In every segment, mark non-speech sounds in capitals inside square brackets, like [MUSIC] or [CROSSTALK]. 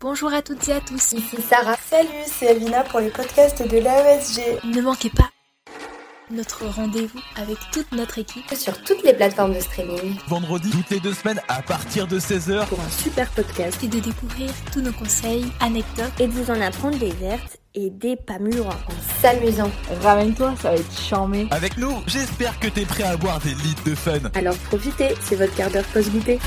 Bonjour à toutes et à tous, ici Sarah. Salut, c'est Elvina pour les podcasts de l'AESG. Ne manquez pas notre rendez-vous avec toute notre équipe sur toutes les plateformes de streaming. Vendredi, toutes les deux semaines à partir de 16h pour un super podcast et de découvrir tous nos conseils, anecdotes et de vous en apprendre des vertes et des pas mûres en s'amusant. Ramène-toi, ça va être charmé. Avec nous, j'espère que t'es prêt à boire des litres de fun. Alors profitez, c'est votre quart d'heure post-goûter.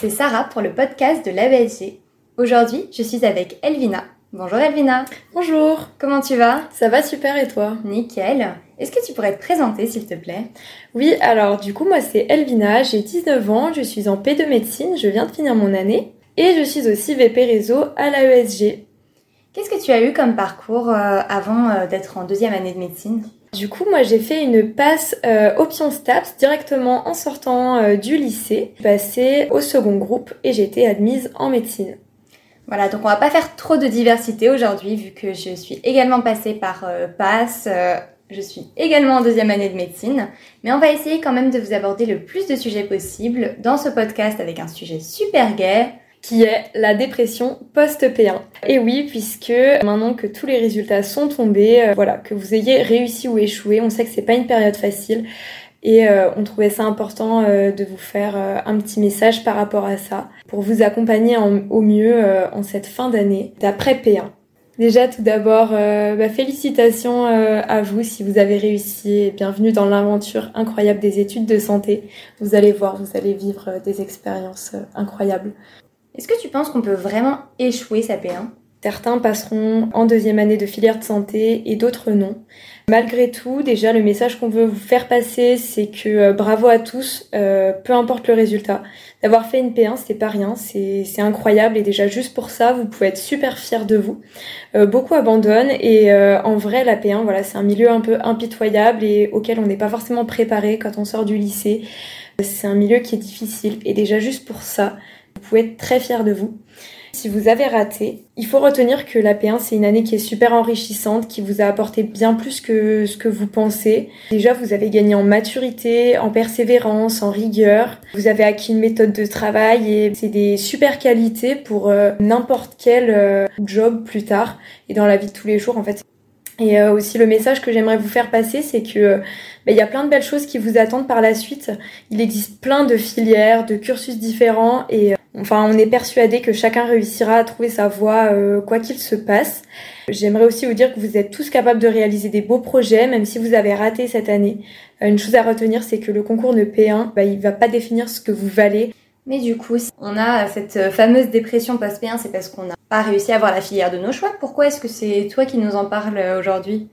C'est Sarah pour le podcast de l'ABSG. Aujourd'hui, je suis avec Elvina. Bonjour Elvina. Bonjour. Comment tu vas? Ça va super et toi? Nickel. Est-ce que tu pourrais te présenter s'il te plaît? Oui, alors du coup moi c'est Elvina, j'ai 19 ans, je suis en P2 médecine, je viens de finir mon année et je suis aussi VP réseau à l'AESG. Qu'est-ce que tu as eu comme parcours euh, avant euh, d'être en deuxième année de médecine? Du coup, moi, j'ai fait une passe euh, option STAPS directement en sortant euh, du lycée. J'ai passé au second groupe et j'ai été admise en médecine. Voilà, donc on va pas faire trop de diversité aujourd'hui vu que je suis également passée par euh, passe. je suis également en deuxième année de médecine, mais on va essayer quand même de vous aborder le plus de sujets possible dans ce podcast avec un sujet super gai, qui est la dépression post-P1. Et oui, puisque maintenant que tous les résultats sont tombés, euh, voilà, que vous ayez réussi ou échoué, on sait que c'est pas une période facile. Et euh, on trouvait ça important euh, de vous faire un petit message par rapport à ça, pour vous accompagner au mieux en cette fin d'année d'après P1. Déjà, tout d'abord, bah, félicitations à vous si vous avez réussi bienvenue dans l'aventure incroyable des études de santé. Vous allez voir, vous allez vivre des expériences incroyables. Est-ce que tu penses qu'on peut vraiment échouer sa P1 Certains passeront en deuxième année de filière de santé et d'autres non. Malgré tout, déjà le message qu'on veut vous faire passer, c'est que euh, bravo à tous, euh, peu importe le résultat. D'avoir fait une P1, c'est pas rien, c'est incroyable et déjà juste pour ça, vous pouvez être super fiers de vous. Euh, beaucoup abandonnent et en vrai la P1, voilà, c'est un milieu un peu impitoyable et auquel on n'est pas forcément préparé quand on sort du lycée. C'est un milieu qui est difficile et déjà juste pour ça, pouvez être très fier de vous. Si vous avez raté, il faut retenir que la P1 c'est une année qui est super enrichissante, qui vous a apporté bien plus que ce que vous pensez. Déjà, vous avez gagné en maturité, en persévérance, en rigueur. Vous avez acquis une méthode de travail et c'est des super qualités pour euh, n'importe quel euh, job plus tard et dans la vie de tous les jours en fait. Et euh, aussi le message que j'aimerais vous faire passer, c'est que bah, il y a plein de belles choses qui vous attendent par la suite. Il existe plein de filières, de cursus différents et Enfin, on est persuadé que chacun réussira à trouver sa voie euh, quoi qu'il se passe. J'aimerais aussi vous dire que vous êtes tous capables de réaliser des beaux projets, même si vous avez raté cette année. Euh, une chose à retenir, c'est que le concours de P1, bah, il va pas définir ce que vous valez. Mais du coup, si on a cette fameuse dépression post-P1, c'est parce qu'on n'a pas réussi à avoir la filière de nos choix. Pourquoi est-ce que c'est toi qui nous en parles aujourd'hui?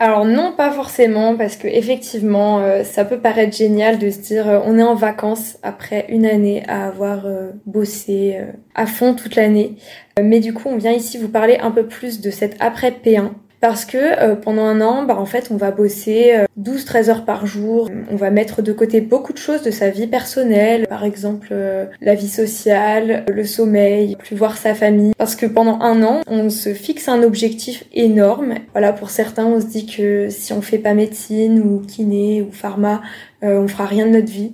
Alors non, pas forcément, parce que effectivement, euh, ça peut paraître génial de se dire euh, on est en vacances après une année à avoir euh, bossé à fond toute l'année. mais du coup, on vient ici vous parler un peu plus de cette après P1 parce que euh, pendant un an, bah, en fait, on va bosser 12-13 euh, heures par jour. On va mettre de côté beaucoup de choses de sa vie personnelle, par exemple euh, la vie sociale, le sommeil, plus voir sa famille. Parce que pendant un an, on se fixe un objectif énorme. Voilà, pour certains, on se dit que si on fait pas médecine ou kiné ou pharma, on fera rien de notre vie.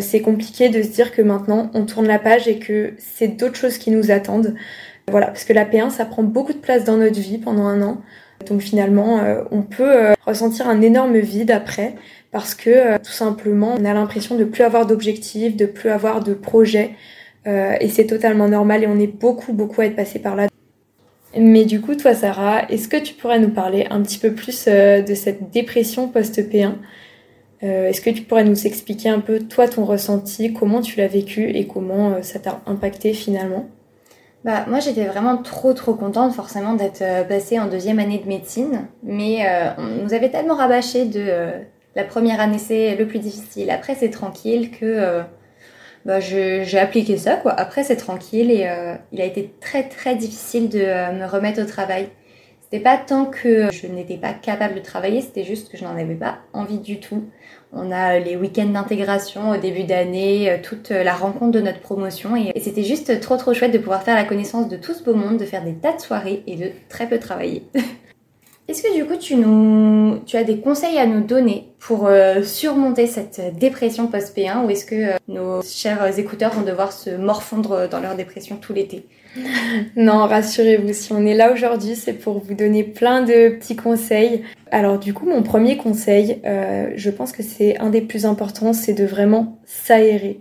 c'est compliqué de se dire que maintenant, on tourne la page et que c'est d'autres choses qui nous attendent. Voilà, parce que la P1, ça prend beaucoup de place dans notre vie pendant un an. Donc finalement, euh, on peut euh, ressentir un énorme vide après parce que euh, tout simplement, on a l'impression de plus avoir d'objectifs, de plus avoir de projets et c'est totalement normal et on est beaucoup beaucoup à être passé par là. Mais du coup, toi Sarah, est-ce que tu pourrais nous parler un petit peu plus de cette dépression post-P1 Est-ce que tu pourrais nous expliquer un peu toi ton ressenti, comment tu l'as vécu et comment ça t'a impacté finalement? Bah, moi, j'étais vraiment trop, trop contente, forcément, d'être euh, passée en deuxième année de médecine. Mais euh, on nous avait tellement rabâché de euh, la première année, c'est le plus difficile. Après, c'est tranquille que bah, j'ai appliqué ça, quoi. Après, c'est tranquille et il a été très, très difficile de me remettre au travail. C'était pas tant que je n'étais pas capable de travailler, c'était juste que je n'en avais pas envie du tout. On a les week-ends d'intégration au début d'année, euh, toute la rencontre de notre promotion et, c'était juste trop trop chouette de pouvoir faire la connaissance de tout ce beau monde, de faire des tas de soirées et de très peu travailler. [LAUGHS] Est-ce que du coup tu nous tu as des conseils à nous donner pour euh, surmonter cette dépression post-P1 ou est-ce que euh, nos chers écouteurs vont devoir se morfondre dans leur dépression tout l'été? [LAUGHS] Non, rassurez-vous, si on est là aujourd'hui, c'est pour vous donner plein de petits conseils. Alors du coup, mon premier conseil, euh, je pense que c'est un des plus importants, c'est de vraiment s'aérer.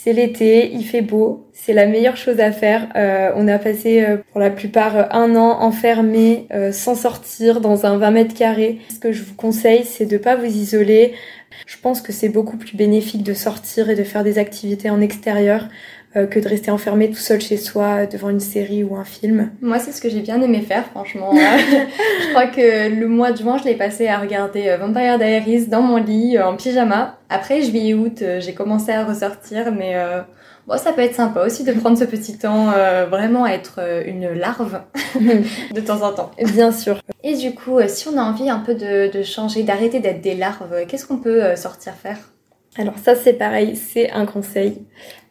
C'est l'été, il fait beau, c'est la meilleure chose à faire. Euh, on a passé euh, pour la plupart euh, un an enfermé, sans sortir, dans un 20 mètres carrés. Ce que je vous conseille, c'est de pas vous isoler. Je pense que c'est beaucoup plus bénéfique de sortir et de faire des activités en extérieur. Euh, que de rester enfermé tout seul chez soi devant une série ou un film. Moi, c'est ce que j'ai bien aimé faire, franchement. [LAUGHS] je crois que le mois de juin, je l'ai passé à regarder euh, Vampire Diaries dans mon lit, euh, en pyjama. Après, juillet août, j'ai commencé à ressortir, mais bon, ça peut être sympa aussi de prendre ce petit temps, vraiment à être une larve [LAUGHS] de temps en temps. Bien sûr. Et du coup, si on a envie un peu de, de changer, d'arrêter d'être des larves, qu'est-ce qu'on peut sortir faire? Alors ça c'est pareil, c'est un conseil,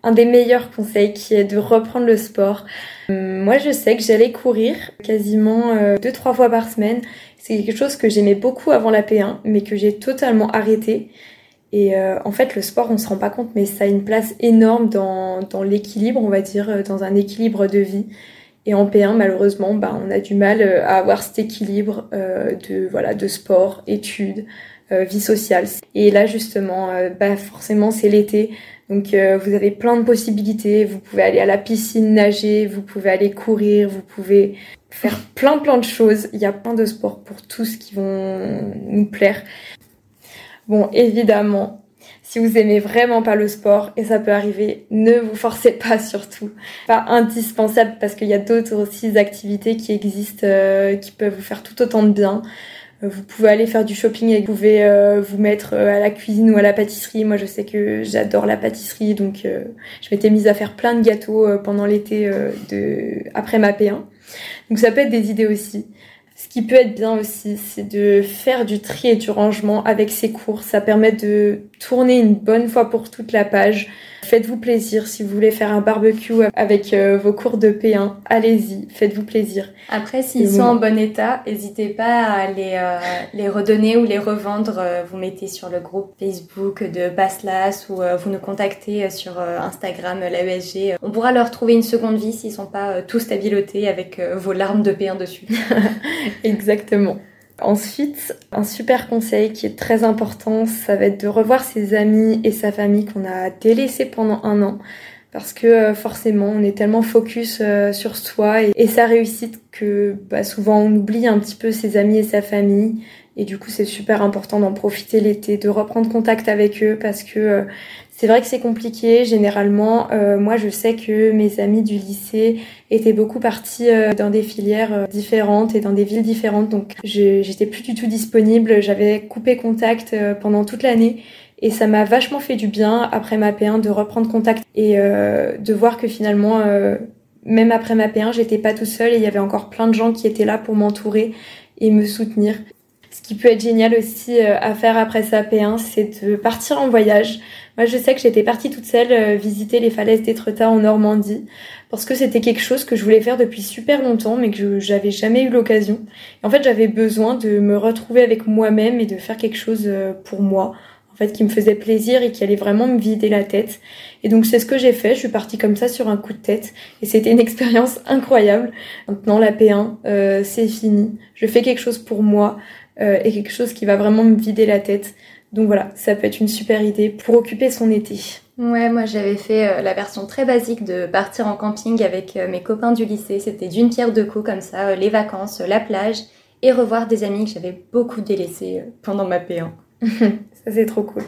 un des meilleurs conseils qui est de reprendre le sport. Hum, moi je sais que j'allais courir quasiment euh, deux trois fois par semaine. C'est quelque chose que j'aimais beaucoup avant la P1 mais que j'ai totalement arrêté. Et euh, en fait le sport on se rend pas compte mais ça a une place énorme dans, dans l'équilibre on va dire, euh, dans un équilibre de vie. Et en P1, malheureusement, bah, on a du mal à avoir cet équilibre de voilà de sport, études, euh, vie sociale. Et là justement, euh, bah forcément c'est l'été, donc euh, vous avez plein de possibilités. Vous pouvez aller à la piscine nager, vous pouvez aller courir, vous pouvez faire plein plein de choses. Il y a plein de sports pour tous qui vont nous plaire. Bon, évidemment, si vous aimez vraiment pas le sport, et ça peut arriver, ne vous forcez pas [LAUGHS] surtout. Pas indispensable parce qu'il y a d'autres aussi activités qui existent, qui peuvent vous faire tout autant de bien. Euh, vous pouvez aller faire du shopping et vous pouvez euh, vous mettre euh, à la cuisine ou à la pâtisserie. Moi, je sais que j'adore la pâtisserie, donc je m'étais mise à faire plein de gâteaux pendant l'été de après ma P1. Donc ça peut être des idées aussi. Ce qui peut être bien aussi, c'est de faire du tri et du rangement avec ses cours. Ça permet de tourner une bonne fois pour toute la page, Faites-vous plaisir si vous voulez faire un barbecue avec euh, vos cours de P1. Allez-y, faites-vous plaisir. Après, s'ils sont en bon état, n'hésitez pas à les, euh, les redonner ou les revendre. Euh, vous mettez sur le groupe Facebook de Baslas ou vous nous contactez sur Instagram, l'AESG. On pourra leur trouver une seconde vie s'ils sont pas tous stabilotés avec vos larmes de P1 dessus. [LAUGHS] Exactement. Ensuite, un super conseil qui est très important, ça va être de revoir ses amis et sa famille qu'on a délaissés pendant un an. Parce que euh, forcément, on est tellement focus euh, sur soi et, sa réussite que bah, souvent on oublie un petit peu ses amis et sa famille. Et du coup, c'est super important d'en profiter l'été, de reprendre contact avec eux parce que euh, c'est vrai que c'est compliqué. Généralement, euh, moi, je sais que mes amis du lycée étaient beaucoup partis euh, dans des filières euh, différentes et dans des villes différentes. Donc, j'étais plus du tout disponible. J'avais coupé contact pendant toute l'année. Et ça m'a vachement fait du bien après ma P1 de reprendre contact et de voir que finalement, même après ma P1, j'étais pas tout seul et il y avait encore plein de gens qui étaient là pour m'entourer et me soutenir. Ce qui peut être génial aussi à faire après sa P1, c'est de partir en voyage. Moi, je sais que j'étais partie toute seule euh, visiter les falaises d'Étretat en Normandie parce que c'était quelque chose que je voulais faire depuis super longtemps mais que j'avais jamais eu l'occasion. En fait, j'avais besoin de me retrouver avec moi-même et de faire quelque chose euh, pour moi fait qui me faisait plaisir et qui allait vraiment me vider la tête. Et donc c'est ce que j'ai fait, je suis partie comme ça sur un coup de tête et c'était une [LAUGHS] expérience incroyable. Maintenant la P1, euh, c'est fini. Je fais quelque chose pour moi euh, et quelque chose qui va vraiment me vider la tête. Donc voilà, ça peut être une super idée pour occuper son été. Ouais, moi j'avais fait euh, la version très basique de partir en camping avec mes copains du lycée. C'était d'une pierre deux coups comme ça, les vacances, la plage et revoir des amis que j'avais beaucoup délaissés pendant ma P1. [LAUGHS] ça c'est trop cool.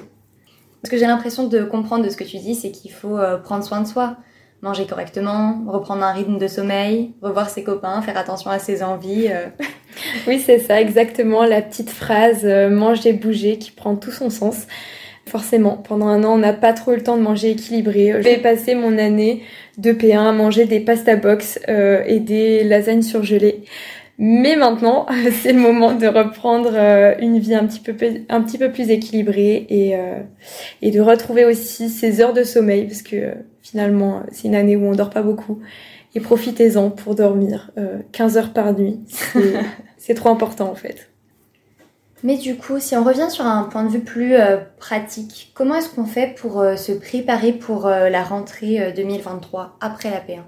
Ce que j'ai l'impression de comprendre de ce que tu dis, c'est qu'il faut prendre soin de soi manger correctement, reprendre un rythme de sommeil, revoir ses copains, faire attention à ses envies. Euh. [LAUGHS] oui, c'est ça, exactement, la petite phrase euh, manger, bouger qui prend tout son sens. Forcément, pendant un an, on n'a pas trop le temps de manger équilibré. J'ai passé mon année de P1 à manger des pasta box euh, et des lasagnes surgelées. Mais maintenant, [LAUGHS] c'est le moment de reprendre une vie un petit peu, un petit peu plus équilibrée et, et de retrouver aussi ses heures de sommeil parce que finalement, c'est une année où on dort pas beaucoup. et profitez-en pour dormir 15 heures par nuit. [LAUGHS] C'est trop important en fait. Mais du coup, si on revient sur un point de vue plus pratique, comment est-ce qu'on fait pour se préparer pour la rentrée 2023 après la P1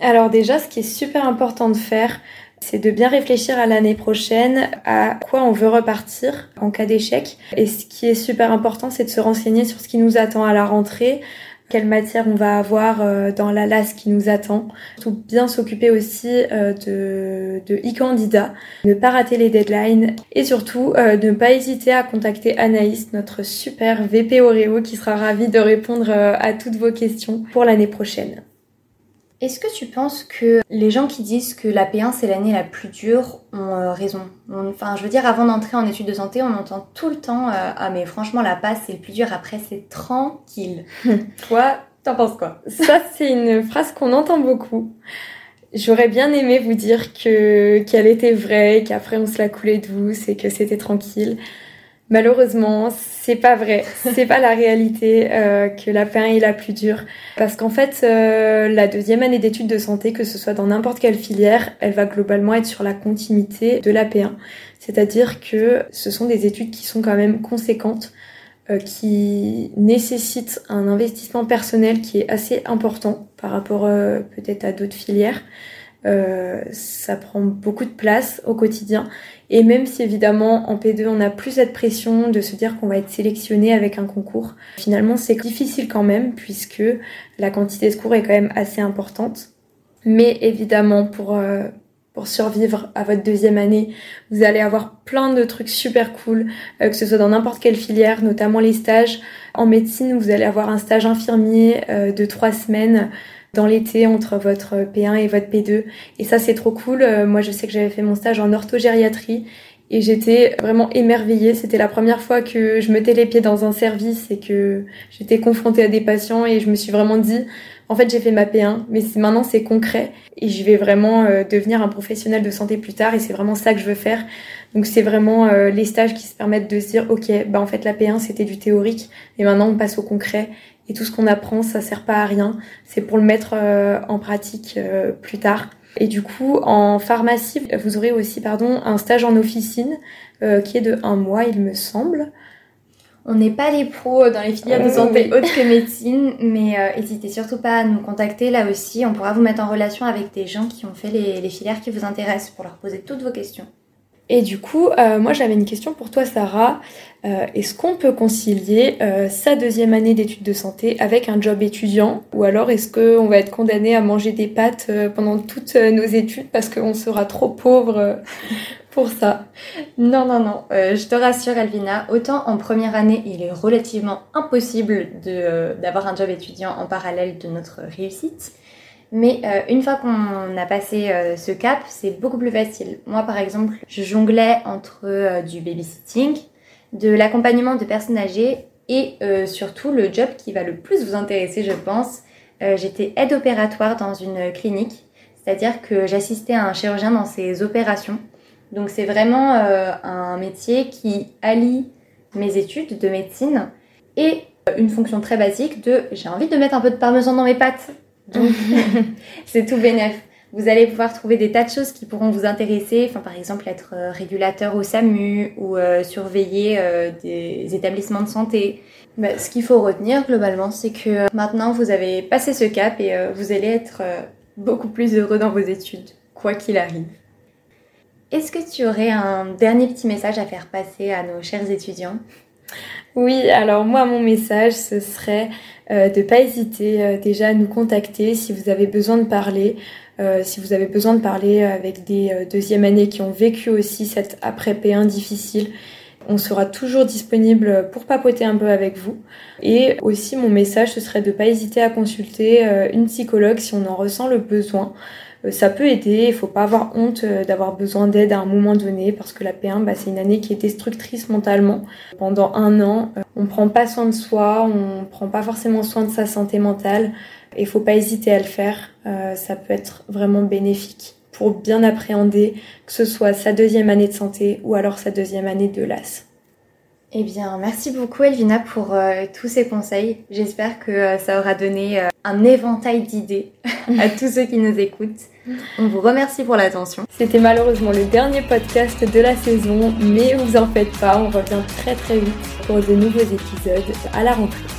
alors déjà, ce qui est super important de faire, c'est de bien réfléchir à l'année prochaine, à quoi on veut repartir en cas d'échec. Et ce qui est super important, c'est de se renseigner sur ce qui nous attend à la rentrée, quelle matière on va avoir euh, dans la LAS qui nous attend. Tout bien s'occuper aussi euh, de, de e-candidats, ne pas rater les deadlines et surtout euh, ne pas hésiter à contacter Anaïs, notre super VP Oreo qui sera ravie de répondre à toutes vos questions pour l'année prochaine. Est-ce que tu penses que les gens qui disent que la P1 c'est l'année la plus dure ont euh, raison? Enfin, je veux dire, avant d'entrer en études de santé, on entend tout le temps euh, Ah, mais franchement, la passe c'est le plus dur, après c'est tranquille. [LAUGHS] Toi, t'en penses quoi? Ça, c'est une phrase qu'on entend beaucoup. J'aurais bien aimé vous dire que qu'elle était vraie, qu'après on se la coulait douce et que c'était tranquille. Malheureusement, c'est pas vrai. C'est pas la réalité euh, que la P1 est la plus dure. Parce qu'en fait, euh, la deuxième année d'études de santé, que ce soit dans n'importe quelle filière, elle va globalement être sur la continuité de la P1. C'est-à-dire que ce sont des études qui sont quand même conséquentes, euh, qui nécessitent un investissement personnel qui est assez important par rapport peut-être à d'autres filières. Ça prend beaucoup de place au quotidien et même si évidemment en P2 on a plus cette pression de se dire qu'on va être sélectionné avec un concours, finalement c'est difficile quand même puisque la quantité de cours est quand même assez importante. Mais évidemment pour euh, pour survivre à votre deuxième année, vous allez avoir plein de trucs super cool, euh, que ce soit dans n'importe quelle filière, notamment les stages. En médecine, vous allez avoir un stage infirmier euh, de trois semaines dans l'été entre votre P1 et votre P2. Et ça, c'est trop cool. Euh, moi, je sais que j'avais fait mon stage en orthogériatrie et j'étais vraiment émerveillée. C'était la première fois que je mettais les pieds dans un service et que j'étais confrontée à des patients et je me suis vraiment dit, en fait, j'ai fait ma P1, mais maintenant c'est concret et je vais vraiment euh, devenir un professionnel de santé plus tard et c'est vraiment ça que je veux faire. Donc c'est vraiment euh, les stages qui se permettent de se dire, ok, bah en fait la P1 c'était du théorique et maintenant on passe au concret et tout ce qu'on apprend, ça sert pas à rien. C'est pour le mettre euh, en pratique euh, plus tard. Et du coup, en pharmacie, vous aurez aussi, pardon, un stage en officine euh, qui est de un mois, il me semble. On n'est pas les pros dans les filières de santé autres que médecine, mais n'hésitez surtout pas à nous contacter là aussi. On pourra vous mettre en relation avec des gens qui ont fait les, les filières qui vous intéressent pour leur poser toutes vos questions. Et du coup, euh, moi j'avais une question pour toi Sarah. Euh, est-ce qu'on peut concilier euh, sa deuxième année d'études de santé avec un job étudiant? Ou alors est-ce qu'on va être condamné à manger des pâtes pendant toutes nos études parce qu'on sera trop pauvre pour ça? Non, non, non. je te rassure Alvina, autant en première année il est relativement impossible d'avoir un job étudiant en parallèle de notre réussite. Mais euh, une fois qu'on a passé euh, ce cap, c'est beaucoup plus facile. Moi, par exemple, je jonglais entre euh, du babysitting, de l'accompagnement de personnes âgées et surtout le job qui va le plus vous intéresser, je pense. J'étais aide opératoire dans une clinique, c'est-à-dire que j'assistais à un chirurgien dans ses opérations. Donc c'est vraiment un métier qui allie mes études de médecine et une fonction très basique de j'ai envie de mettre un peu de parmesan dans mes pâtes donc, [LAUGHS] [LAUGHS] c'est tout bénef. Vous allez pouvoir trouver des tas de choses qui pourront vous intéresser, enfin, par exemple être euh, régulateur au SAMU ou euh, surveiller euh, des établissements de santé. Bah, ce qu'il faut retenir globalement, c'est que maintenant vous avez passé ce cap et vous allez être beaucoup plus heureux dans vos études, quoi qu'il arrive. Est-ce que tu aurais un dernier petit message à faire passer à nos chers étudiants? Oui, alors moi mon message ce serait euh, de pas hésiter euh, déjà à nous contacter si vous avez besoin de parler, euh, si vous avez besoin de parler avec des deuxième années qui ont vécu aussi cette après P1 difficile. On sera toujours disponible pour papoter un peu avec vous. Et aussi, mon message, ce serait de pas hésiter à consulter une psychologue si on en ressent le besoin. Euh, ça peut aider. Il faut pas avoir honte euh, d'avoir besoin d'aide à un moment donné parce que la P1, bah, c'est une année qui est destructrice mentalement. Pendant un an, euh, on prend pas soin de soi, on prend pas forcément soin de sa santé mentale. Il faut pas hésiter à le faire. ça peut être vraiment bénéfique pour bien appréhender que ce soit sa deuxième année de santé ou alors sa deuxième année de LAS. Eh bien, merci beaucoup Elvina pour euh, tous ces conseils. J'espère que euh, ça aura donné euh, un éventail d'idées [LAUGHS] à tous ceux qui nous écoutent. On vous remercie pour l'attention. C'était malheureusement le dernier podcast de la saison, mais vous en faites pas, on revient très très vite pour de nouveaux épisodes à la rentrée.